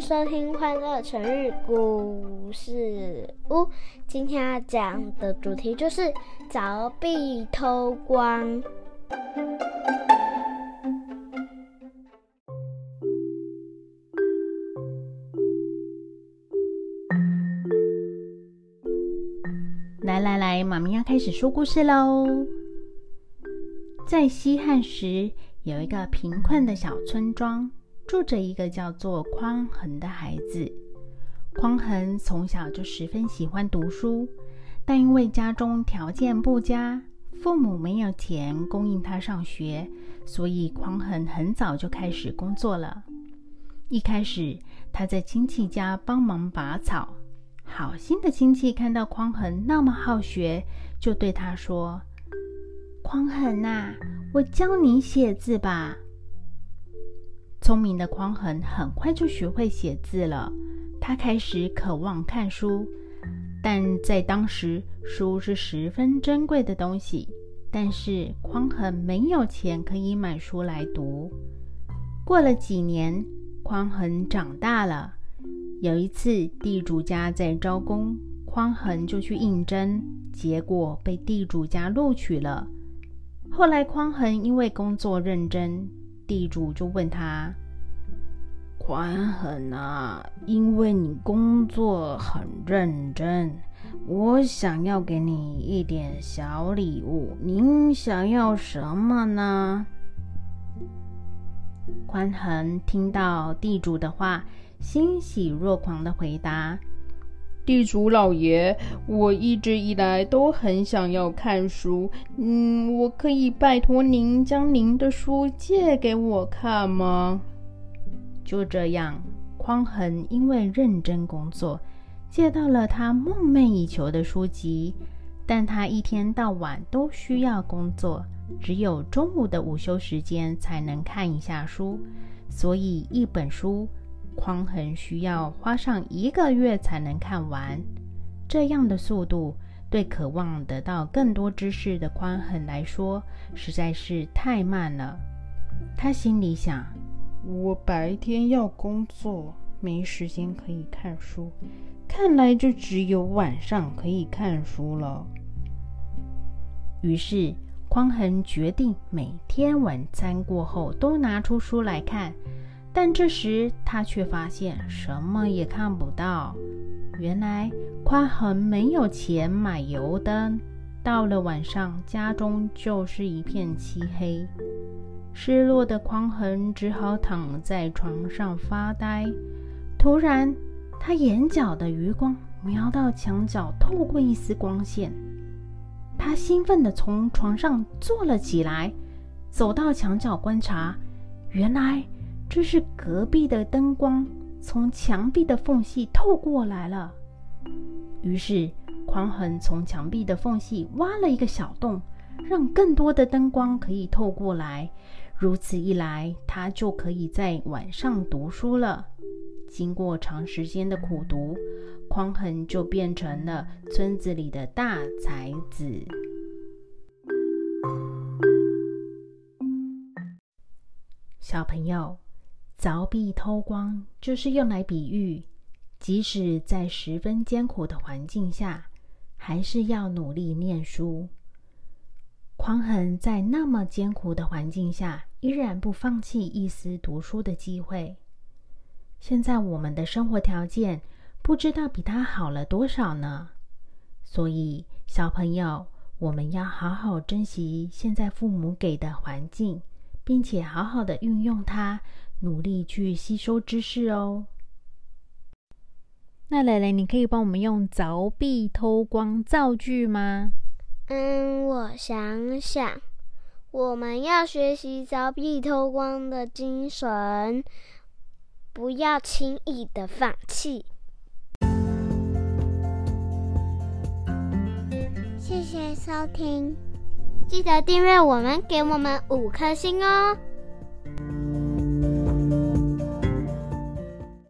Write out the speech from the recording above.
收听《欢乐成语故事屋》。今天要讲的主题就是凿壁偷光。来来来，妈咪要开始说故事喽。在西汉时，有一个贫困的小村庄。住着一个叫做匡衡的孩子。匡衡从小就十分喜欢读书，但因为家中条件不佳，父母没有钱供应他上学，所以匡衡很早就开始工作了。一开始，他在亲戚家帮忙拔草。好心的亲戚看到匡衡那么好学，就对他说：“匡衡呐，我教你写字吧。”聪明的匡衡很快就学会写字了。他开始渴望看书，但在当时，书是十分珍贵的东西。但是匡衡没有钱可以买书来读。过了几年，匡衡长大了。有一次，地主家在招工，匡衡就去应征，结果被地主家录取了。后来，匡衡因为工作认真。地主就问他：“宽衡啊，因为你工作很认真，我想要给你一点小礼物。您想要什么呢？”宽衡听到地主的话，欣喜若狂的回答。地主老爷，我一直以来都很想要看书，嗯，我可以拜托您将您的书借给我看吗？就这样，匡衡因为认真工作，借到了他梦寐以求的书籍，但他一天到晚都需要工作，只有中午的午休时间才能看一下书，所以一本书。匡衡需要花上一个月才能看完，这样的速度对渴望得到更多知识的匡衡来说实在是太慢了。他心里想：我白天要工作，没时间可以看书，看来就只有晚上可以看书了。于是，匡衡决定每天晚餐过后都拿出书来看。但这时他却发现什么也看不到。原来匡衡没有钱买油灯，到了晚上，家中就是一片漆黑。失落的匡衡只好躺在床上发呆。突然，他眼角的余光瞄到墙角透过一丝光线，他兴奋地从床上坐了起来，走到墙角观察，原来。这是隔壁的灯光从墙壁的缝隙透过来了。于是，匡衡从墙壁的缝隙挖了一个小洞，让更多的灯光可以透过来。如此一来，他就可以在晚上读书了。经过长时间的苦读，匡衡就变成了村子里的大才子。小朋友。凿壁偷光就是用来比喻，即使在十分艰苦的环境下，还是要努力念书。匡衡在那么艰苦的环境下，依然不放弃一丝读书的机会。现在我们的生活条件不知道比他好了多少呢，所以小朋友，我们要好好珍惜现在父母给的环境，并且好好的运用它。努力去吸收知识哦。那蕾蕾，你可以帮我们用“凿壁偷光”造句吗？嗯，我想想，我们要学习凿壁偷光的精神，不要轻易的放弃。谢谢收听，记得订阅我们，给我们五颗星哦。